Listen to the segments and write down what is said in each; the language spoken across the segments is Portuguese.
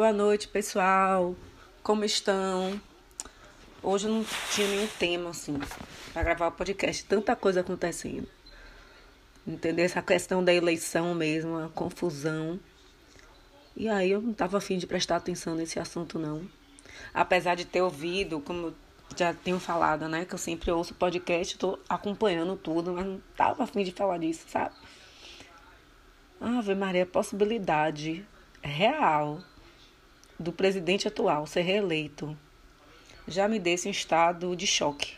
Boa noite, pessoal. Como estão? Hoje eu não tinha nenhum tema assim para gravar o podcast, tanta coisa acontecendo. Entender essa questão da eleição mesmo, a confusão. E aí eu não tava afim de prestar atenção nesse assunto não. Apesar de ter ouvido, como já tenho falado, né, que eu sempre ouço podcast, tô acompanhando tudo, mas não tava afim de falar disso, sabe? Ave Maria, possibilidade real do presidente atual ser reeleito já me deixa em estado de choque.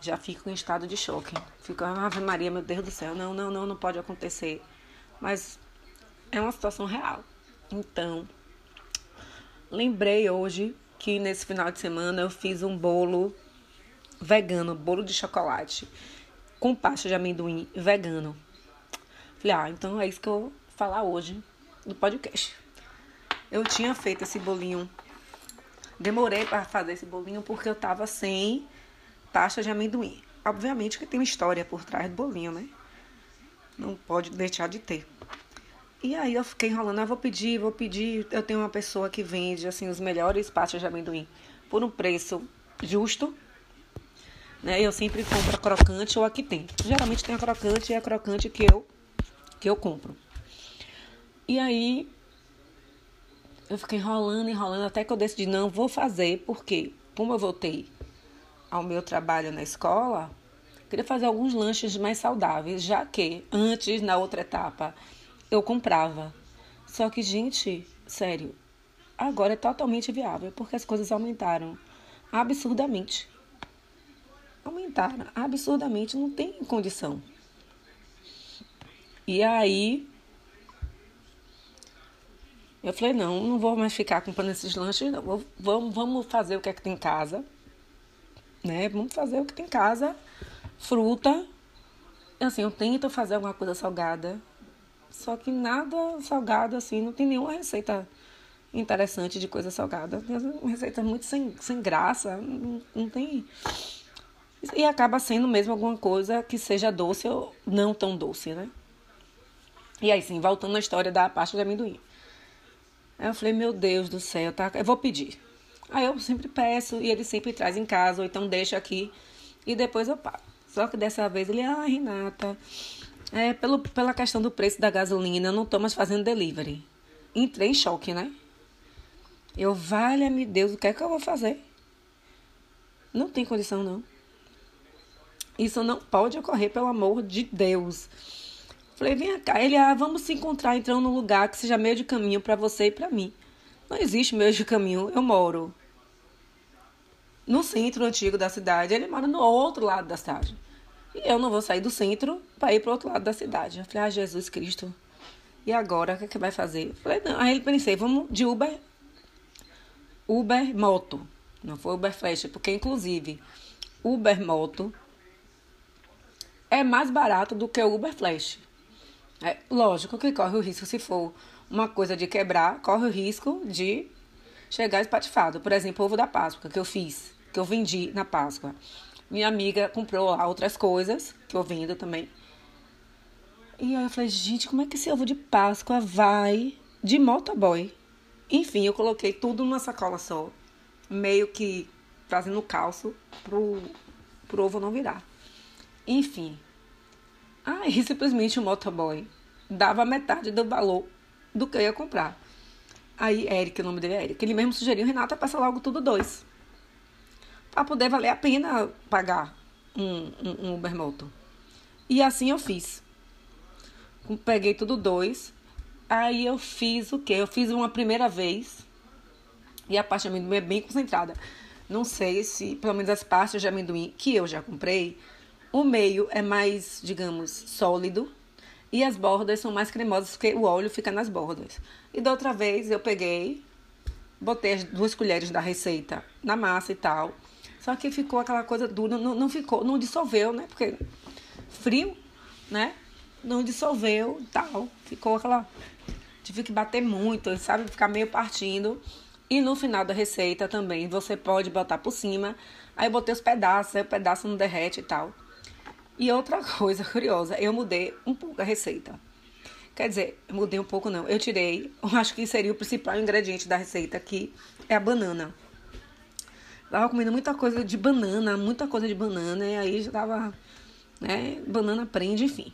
Já fico em estado de choque. Fico, Ave Maria, meu Deus do céu, não, não, não, não pode acontecer. Mas é uma situação real. Então, lembrei hoje que nesse final de semana eu fiz um bolo vegano, bolo de chocolate com pasta de amendoim vegano. Falei, ah, então é isso que eu vou falar hoje no podcast. Eu tinha feito esse bolinho. Demorei para fazer esse bolinho porque eu tava sem pasta de amendoim. Obviamente que tem uma história por trás do bolinho, né? Não pode deixar de ter. E aí eu fiquei enrolando, ah, vou pedir, vou pedir. Eu tenho uma pessoa que vende assim os melhores pastas de amendoim por um preço justo. Né? Eu sempre compro a crocante ou a que tem. Geralmente tem a crocante e a crocante que eu que eu compro. E aí eu fiquei enrolando, enrolando, até que eu decidi, não, vou fazer, porque como eu voltei ao meu trabalho na escola, queria fazer alguns lanches mais saudáveis, já que antes, na outra etapa, eu comprava. Só que, gente, sério, agora é totalmente viável, porque as coisas aumentaram absurdamente. Aumentaram absurdamente, não tem condição. E aí eu falei, não, não vou mais ficar comprando esses lanches, não. Vamos, vamos fazer o que é que tem em casa. Né? Vamos fazer o que tem em casa. Fruta. Assim, eu tento fazer alguma coisa salgada. Só que nada salgado, assim, não tem nenhuma receita interessante de coisa salgada. Tem uma receita muito sem, sem graça. Não, não tem. E acaba sendo mesmo alguma coisa que seja doce ou não tão doce, né? E aí, sim, voltando à história da pasta de amendoim. Aí eu falei, meu Deus do céu, tá? Eu vou pedir. Aí eu sempre peço e ele sempre traz em casa, ou então deixa aqui e depois eu pago. Só que dessa vez ele, ah, Renata, é, pelo, pela questão do preço da gasolina, eu não tô mais fazendo delivery. Entrei em choque, né? Eu, valha-me Deus, o que é que eu vou fazer? Não tem condição, não. Isso não pode ocorrer, pelo amor de Deus. Falei, vem cá. Ele, ah, vamos se encontrar então num lugar que seja meio de caminho para você e para mim. Não existe meio de caminho. Eu moro no centro antigo da cidade. Ele mora no outro lado da cidade. E eu não vou sair do centro para ir para o outro lado da cidade. Eu falei, ah, Jesus Cristo. E agora, o que, é que vai fazer? Eu falei, não. Aí ele pensei, vamos de Uber. Uber Moto. Não foi Uber Flash, porque inclusive Uber Moto é mais barato do que o Uber Flash. É, lógico que corre o risco, se for uma coisa de quebrar, corre o risco de chegar espatifado. Por exemplo, ovo da Páscoa que eu fiz, que eu vendi na Páscoa. Minha amiga comprou lá outras coisas, que eu vendo também. E aí eu falei, gente, como é que esse ovo de Páscoa vai de motoboy? Enfim, eu coloquei tudo numa sacola só, meio que fazendo calço pro, pro ovo não virar. Enfim, Aí simplesmente o motoboy dava metade do valor do que eu ia comprar. Aí Eric, o nome dele é Eric, ele mesmo sugeriu, Renata, passa logo tudo dois. Pra poder valer a pena pagar um, um, um. E assim eu fiz. Peguei tudo dois. Aí eu fiz o quê? Eu fiz uma primeira vez. E a parte de amendoim é bem concentrada. Não sei se, pelo menos as partes de amendoim que eu já comprei, o meio é mais, digamos, sólido e as bordas são mais cremosas porque o óleo fica nas bordas. E da outra vez eu peguei, botei as duas colheres da receita na massa e tal. Só que ficou aquela coisa dura, não, não ficou, não dissolveu, né? Porque frio, né? Não dissolveu tal. Ficou aquela. Tive que bater muito, sabe? Ficar meio partindo. E no final da receita também você pode botar por cima. Aí eu botei os pedaços, aí o pedaço não derrete e tal. E outra coisa curiosa, eu mudei um pouco a receita. Quer dizer, mudei um pouco não. Eu tirei, eu acho que seria o principal ingrediente da receita aqui, é a banana. Tava comendo muita coisa de banana, muita coisa de banana, e aí já tava, né, banana prende, enfim.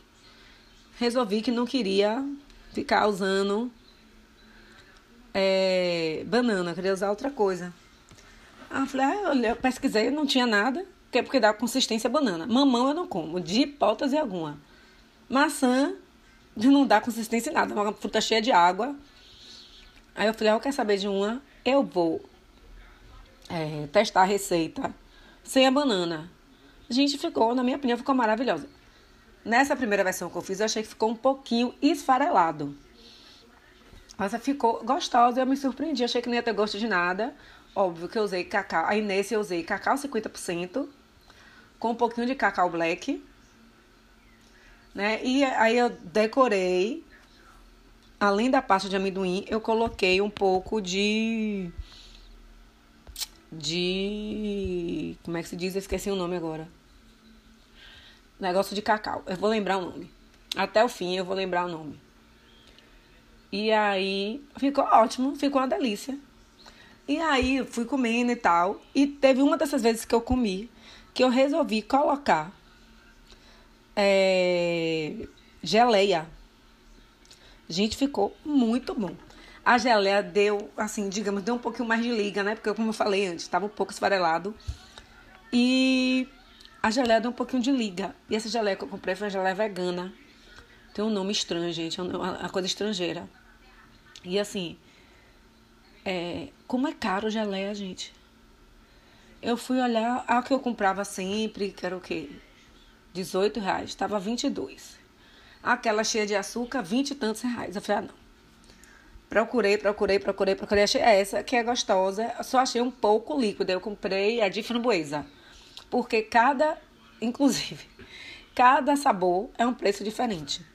Resolvi que não queria ficar usando é, banana, queria usar outra coisa. Eu falei, ah, eu pesquisei, não tinha nada, é porque dá consistência banana. Mamão eu não como, de hipótese alguma. Maçã não dá consistência em nada, uma fruta cheia de água. Aí eu falei, ah, eu quero saber de uma, eu vou é, testar a receita sem a banana. Gente ficou, na minha opinião, ficou maravilhosa. Nessa primeira versão que eu fiz, eu achei que ficou um pouquinho esfarelado. Mas ficou gostosa, eu me surpreendi, achei que não ia ter gosto de nada. Óbvio que eu usei cacau, aí nesse eu usei cacau 50%, com um pouquinho de cacau black, né? E aí eu decorei, além da pasta de amendoim, eu coloquei um pouco de de. Como é que se diz? Eu esqueci o nome agora. Negócio de cacau. Eu vou lembrar o nome. Até o fim eu vou lembrar o nome. E aí ficou ótimo, ficou uma delícia. E aí fui comendo e tal. E teve uma dessas vezes que eu comi que eu resolvi colocar é, geleia. Gente, ficou muito bom. A geleia deu, assim, digamos, deu um pouquinho mais de liga, né? Porque, como eu falei antes, estava um pouco esfarelado. E a geleia deu um pouquinho de liga. E essa geleia que eu comprei foi uma geleia vegana. Tem um nome estranho, gente. É uma coisa estrangeira. E assim, é, como é caro geleia, gente? Eu fui olhar a que eu comprava sempre, que era o quê? 18 reais. Estava 22. Aquela cheia de açúcar, 20 e tantos reais. Eu falei, ah, não. Procurei, procurei, procurei, procurei. Achei essa que é gostosa. Só achei um pouco líquida. Eu comprei a de framboesa. Porque cada, inclusive, cada sabor é um preço diferente.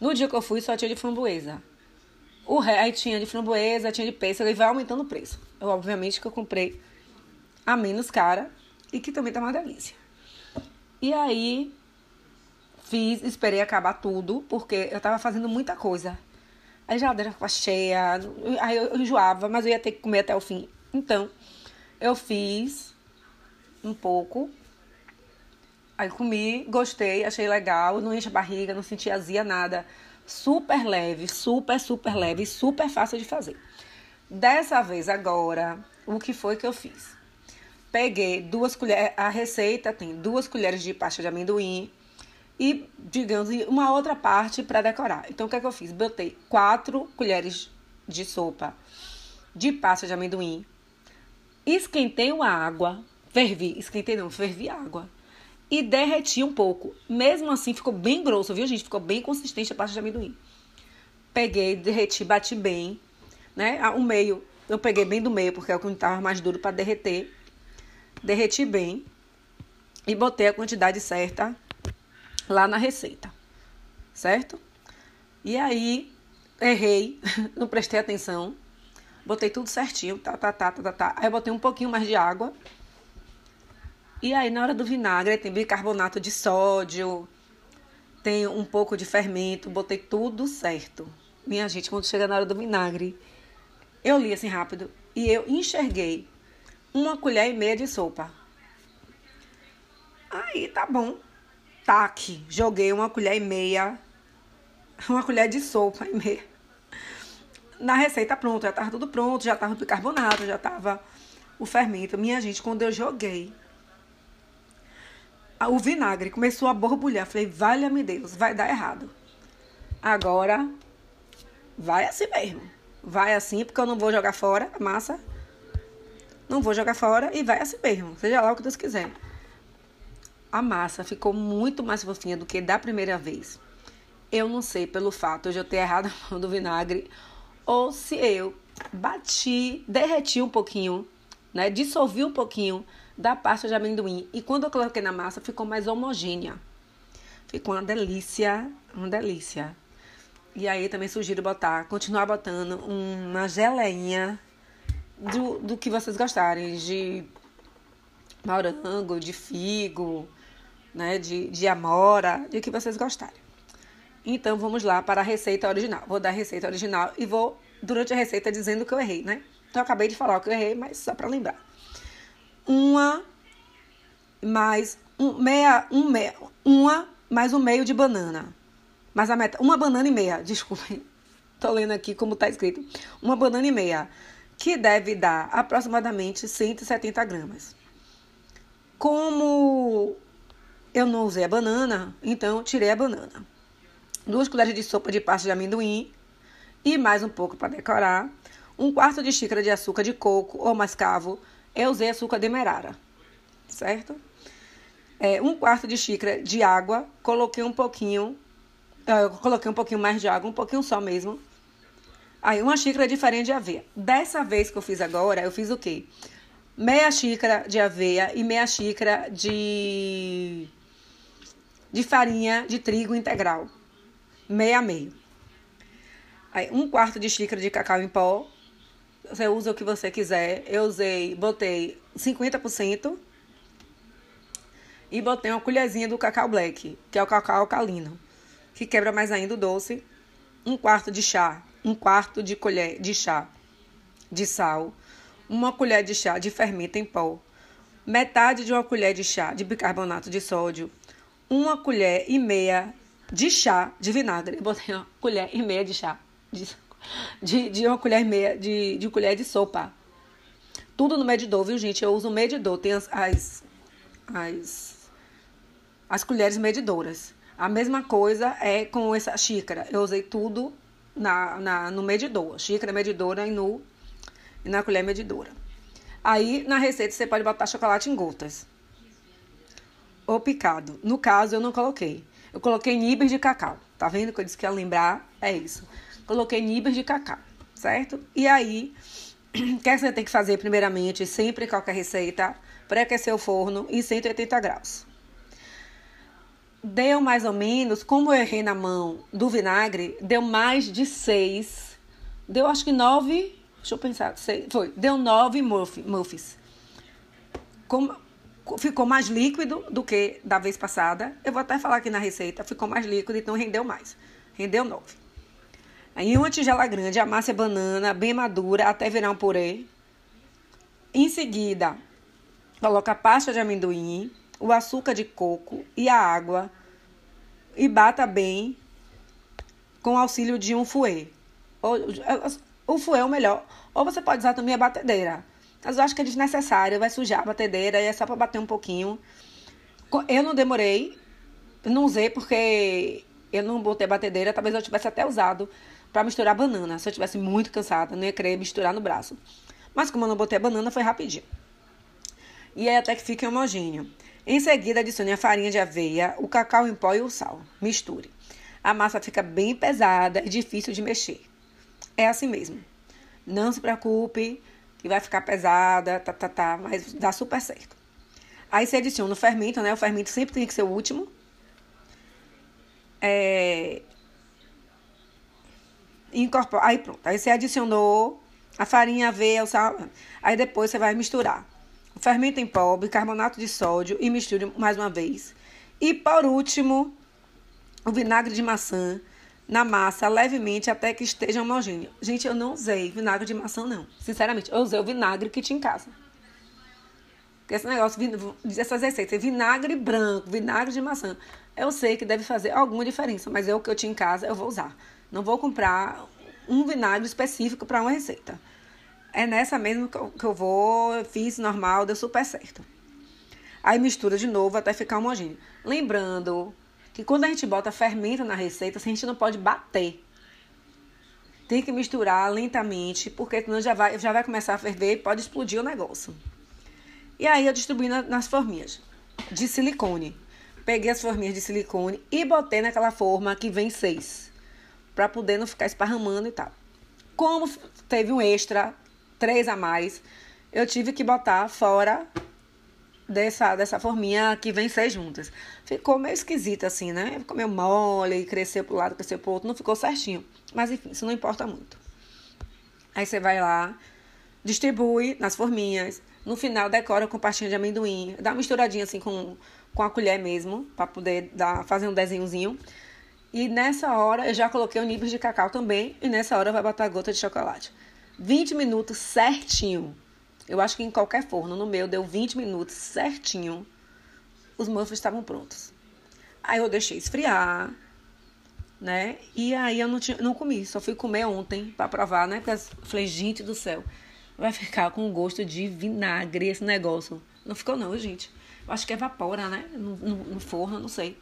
No dia que eu fui, só tinha de framboesa. O resto tinha de framboesa, tinha de pêssego e vai aumentando o preço. Eu, obviamente, que eu comprei a menos cara e que também tá uma delícia. E aí, fiz, esperei acabar tudo, porque eu tava fazendo muita coisa a geladeira ficava cheia, aí eu enjoava, mas eu ia ter que comer até o fim. Então, eu fiz um pouco, aí comi, gostei, achei legal, não enche a barriga, não senti azia, nada. Super leve, super, super leve, super fácil de fazer. Dessa vez agora, o que foi que eu fiz? Peguei duas colheres, a receita tem duas colheres de pasta de amendoim, e, digamos, uma outra parte para decorar. Então, o que é que eu fiz? Botei quatro colheres de sopa de pasta de amendoim, esquentei uma água, fervi, esquentei não, fervi água e derreti um pouco. Mesmo assim, ficou bem grosso, viu, gente? Ficou bem consistente a pasta de amendoim. Peguei, derreti, bati bem, né? O meio, eu peguei bem do meio, porque é o que estava mais duro para derreter. Derreti bem e botei a quantidade certa lá na receita, certo? E aí, errei, não prestei atenção, botei tudo certinho, tá, tá, tá, tá, tá, tá. Aí botei um pouquinho mais de água. E aí, na hora do vinagre, tem bicarbonato de sódio, tem um pouco de fermento, botei tudo certo. Minha gente, quando chega na hora do vinagre, eu li assim rápido e eu enxerguei uma colher e meia de sopa. Aí tá bom taque, joguei uma colher e meia, uma colher de sopa e meia. Na receita pronta, já tava tudo pronto, já tava o bicarbonato, já tava o fermento. Minha gente, quando eu joguei, o vinagre começou a borbulhar. Falei, valha-me Deus, vai dar errado. Agora, vai assim mesmo. Vai assim, porque eu não vou jogar fora a massa. Não vou jogar fora e vai assim mesmo. Seja lá o que Deus quiser a massa ficou muito mais fofinha do que da primeira vez. Eu não sei pelo fato de eu ter errado a mão do vinagre ou se eu bati, derreti um pouquinho, né, dissolvi um pouquinho da pasta de amendoim e quando eu coloquei na massa ficou mais homogênea. Ficou uma delícia, uma delícia. E aí também sugiro botar, continuar botando uma geleinha do, do que vocês gostarem, de morango, de figo, né, de, de amora, de que vocês gostarem. Então vamos lá para a receita original. Vou dar a receita original e vou, durante a receita, dizendo que eu errei, né? Então eu acabei de falar o que eu errei, mas só para lembrar. Uma mais um, meia, um meia, uma mais um meio de banana. Mas a meta, uma banana e meia, desculpem. Tô lendo aqui como tá escrito. Uma banana e meia, que deve dar aproximadamente 170 gramas. Como eu não usei a banana, então tirei a banana. Duas colheres de sopa de pasta de amendoim e mais um pouco para decorar. Um quarto de xícara de açúcar de coco ou mascavo. Eu usei açúcar demerara, certo? É, um quarto de xícara de água. Coloquei um pouquinho, uh, coloquei um pouquinho mais de água, um pouquinho só mesmo. Aí, uma xícara de farinha de aveia. Dessa vez que eu fiz agora, eu fiz o quê? Meia xícara de aveia e meia xícara de, de farinha de trigo integral. Meia a meio. Aí, um quarto de xícara de cacau em pó. Você usa o que você quiser. Eu usei, botei 50% e botei uma colherzinha do cacau black, que é o cacau alcalino, que quebra mais ainda o doce. Um quarto de chá um quarto de colher de chá de sal, uma colher de chá de fermento em pó, metade de uma colher de chá de bicarbonato de sódio, uma colher e meia de chá de vinagre. Eu botei uma colher e meia de chá, de, de, de uma colher e meia de, de colher de sopa. Tudo no medidor, viu, gente? Eu uso o medidor, tem as, as, as, as colheres medidoras. A mesma coisa é com essa xícara. Eu usei tudo na, na, no medidor, xícara medidora e, no, e na colher medidora. Aí, na receita, você pode botar chocolate em gotas. Ou picado. No caso, eu não coloquei. Eu coloquei nibs de cacau. Tá vendo que eu disse que ia lembrar? É isso. Coloquei nibs de cacau, certo? E aí, o é que você tem que fazer primeiramente, sempre qualquer receita? Pré-aquecer o forno em 180 graus deu mais ou menos, como eu errei na mão do vinagre, deu mais de seis. Deu acho que nove. Deixa eu pensar. Seis, foi. Deu nove muffins. Como, ficou mais líquido do que da vez passada. Eu vou até falar aqui na receita. Ficou mais líquido, então rendeu mais. Rendeu nove. Em uma tigela grande, amasse a banana bem madura até virar um purê. Em seguida, coloca a pasta de amendoim o açúcar de coco e a água e bata bem com auxílio de um fouet. O fouet é o melhor. Ou você pode usar também a batedeira. Mas eu acho que é desnecessário, vai sujar a batedeira e é só para bater um pouquinho. Eu não demorei, não usei porque eu não botei a batedeira, talvez eu tivesse até usado para misturar banana. Se eu tivesse muito cansada, não ia querer misturar no braço. Mas como eu não botei a banana, foi rapidinho. E aí até que fique homogêneo. Em seguida, adicione a farinha de aveia, o cacau em pó e o sal. Misture. A massa fica bem pesada e difícil de mexer. É assim mesmo. Não se preocupe que vai ficar pesada, tá, tá, tá, mas dá super certo. Aí você adiciona o fermento, né? O fermento sempre tem que ser o último. É... Incorpora... Aí pronto. Aí você adicionou a farinha, a aveia, o sal. Aí depois você vai misturar fermento em pó, bicarbonato de sódio e misture mais uma vez. E por último, o vinagre de maçã na massa levemente até que esteja homogêneo. Gente, eu não usei vinagre de maçã, não. Sinceramente, eu usei o vinagre que tinha em casa. Esse negócio, essas receitas, vinagre branco, vinagre de maçã. Eu sei que deve fazer alguma diferença, mas é o que eu tinha em casa, eu vou usar. Não vou comprar um vinagre específico para uma receita. É nessa mesmo que eu vou, fiz normal, deu super certo. Aí mistura de novo até ficar homogêneo. Lembrando que quando a gente bota fermento na receita, a gente não pode bater. Tem que misturar lentamente, porque senão já vai, já vai começar a ferver e pode explodir o negócio. E aí eu distribuí nas forminhas de silicone. Peguei as forminhas de silicone e botei naquela forma que vem seis. Pra poder não ficar esparramando e tal. Como teve um extra três a mais, eu tive que botar fora dessa, dessa forminha que vem seis juntas. Ficou meio esquisito assim, né? Ficou meio mole, cresceu pro lado, cresceu pro outro, não ficou certinho. Mas enfim, isso não importa muito. Aí você vai lá, distribui nas forminhas. No final, decora com pastinha de amendoim. Dá uma misturadinha assim com, com a colher mesmo, para poder dar, fazer um desenhozinho. E nessa hora eu já coloquei o nibs de cacau também. E nessa hora vai botar a gota de chocolate. 20 minutos certinho. Eu acho que em qualquer forno, no meu deu 20 minutos certinho. Os muffins estavam prontos. Aí eu deixei esfriar, né? E aí eu não, tinha, não comi, só fui comer ontem para provar, né? Porque falei, gente do céu, vai ficar com gosto de vinagre esse negócio. Não ficou não, gente. Eu acho que evapora, né? No, no, no forno, não sei.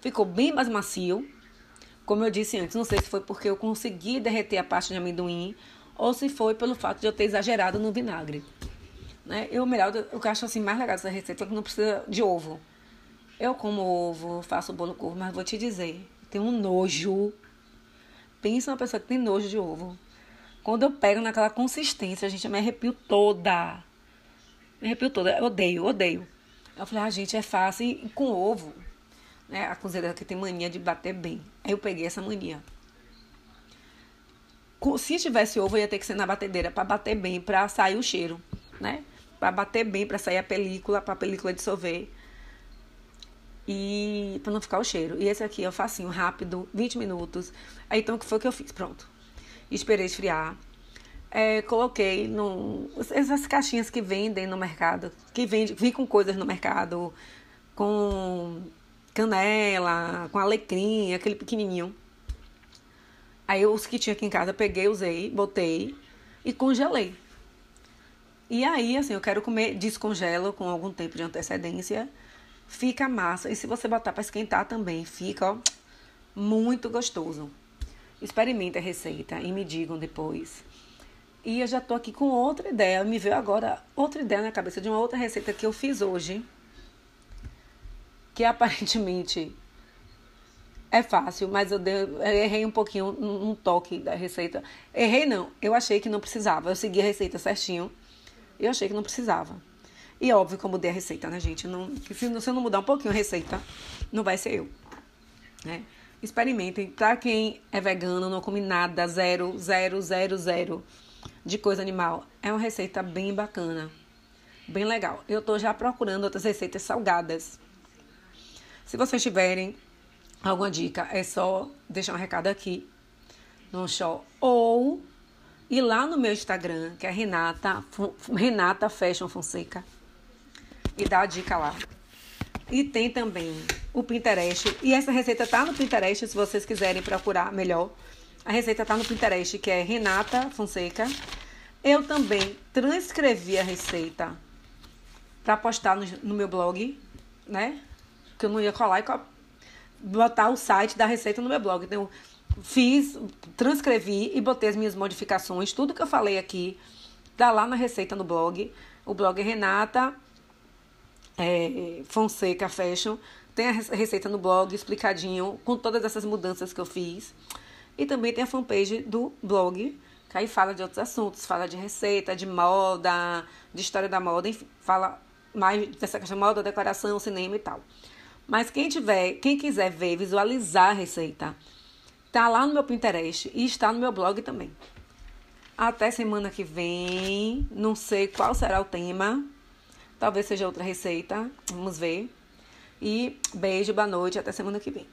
Ficou bem mais macio. Como eu disse antes, não sei se foi porque eu consegui derreter a pasta de amendoim ou se foi pelo fato de eu ter exagerado no vinagre. Né? Eu, melhor, o que eu acho assim, mais legal dessa receita é que não precisa de ovo. Eu como ovo, faço bolo curvo, mas vou te dizer, tem um nojo. Pensa uma pessoa que tem nojo de ovo. Quando eu pego naquela consistência, a gente, eu me arrepio toda. Me arrepio toda. Eu odeio, odeio. Eu falei, ah, gente, é fácil. E com ovo, né? A cozinheira que tem mania de bater bem. Aí eu peguei essa mania. Se tivesse ovo, ia ter que ser na batedeira para bater bem, para sair o cheiro, né? Para bater bem, para sair a película, para a película dissolver. E para não ficar o cheiro. E esse aqui eu facinho, rápido, 20 minutos. Aí então o que foi que eu fiz? Pronto. Esperei esfriar. É, coloquei no, essas caixinhas que vendem no mercado, que vende, vem com coisas no mercado, com canela, com alecrim, aquele pequenininho. Aí os que tinha aqui em casa, peguei, usei, botei e congelei. E aí, assim, eu quero comer, descongelo com algum tempo de antecedência. Fica massa. E se você botar para esquentar também, fica ó, muito gostoso. Experimente a receita e me digam depois. E eu já tô aqui com outra ideia. Me veio agora outra ideia na cabeça de uma outra receita que eu fiz hoje. Que aparentemente é fácil, mas eu, dei, eu errei um pouquinho um toque da receita. Errei não, eu achei que não precisava. Eu segui a receita certinho. Eu achei que não precisava. E óbvio que eu mudei a receita, né, gente? Não, se eu não mudar um pouquinho a receita, não vai ser eu. Né? Experimentem. Pra quem é vegano, não come nada, zero, zero, zero, zero de coisa animal. É uma receita bem bacana. Bem legal. Eu tô já procurando outras receitas salgadas. Se vocês tiverem alguma dica, é só deixar um recado aqui no show. Ou ir lá no meu Instagram, que é Renata, Renata Fashion Fonseca, e dar a dica lá. E tem também o Pinterest. E essa receita tá no Pinterest, se vocês quiserem procurar melhor. A receita tá no Pinterest, que é Renata Fonseca. Eu também transcrevi a receita para postar no, no, meu blog, né? Que eu não ia colar e botar o site da receita no meu blog. Então, fiz, transcrevi e botei as minhas modificações, tudo que eu falei aqui, tá lá na receita no blog. O blog é Renata é, Fonseca Fashion. Tem a receita no blog explicadinho, com todas essas mudanças que eu fiz. E também tem a fanpage do blog, que aí fala de outros assuntos, fala de receita, de moda, de história da moda, enfim, fala mais dessa questão de moda, decoração, cinema e tal. Mas quem tiver, quem quiser ver, visualizar a receita, tá lá no meu Pinterest e está no meu blog também. Até semana que vem, não sei qual será o tema. Talvez seja outra receita, vamos ver. E beijo, boa noite, até semana que vem.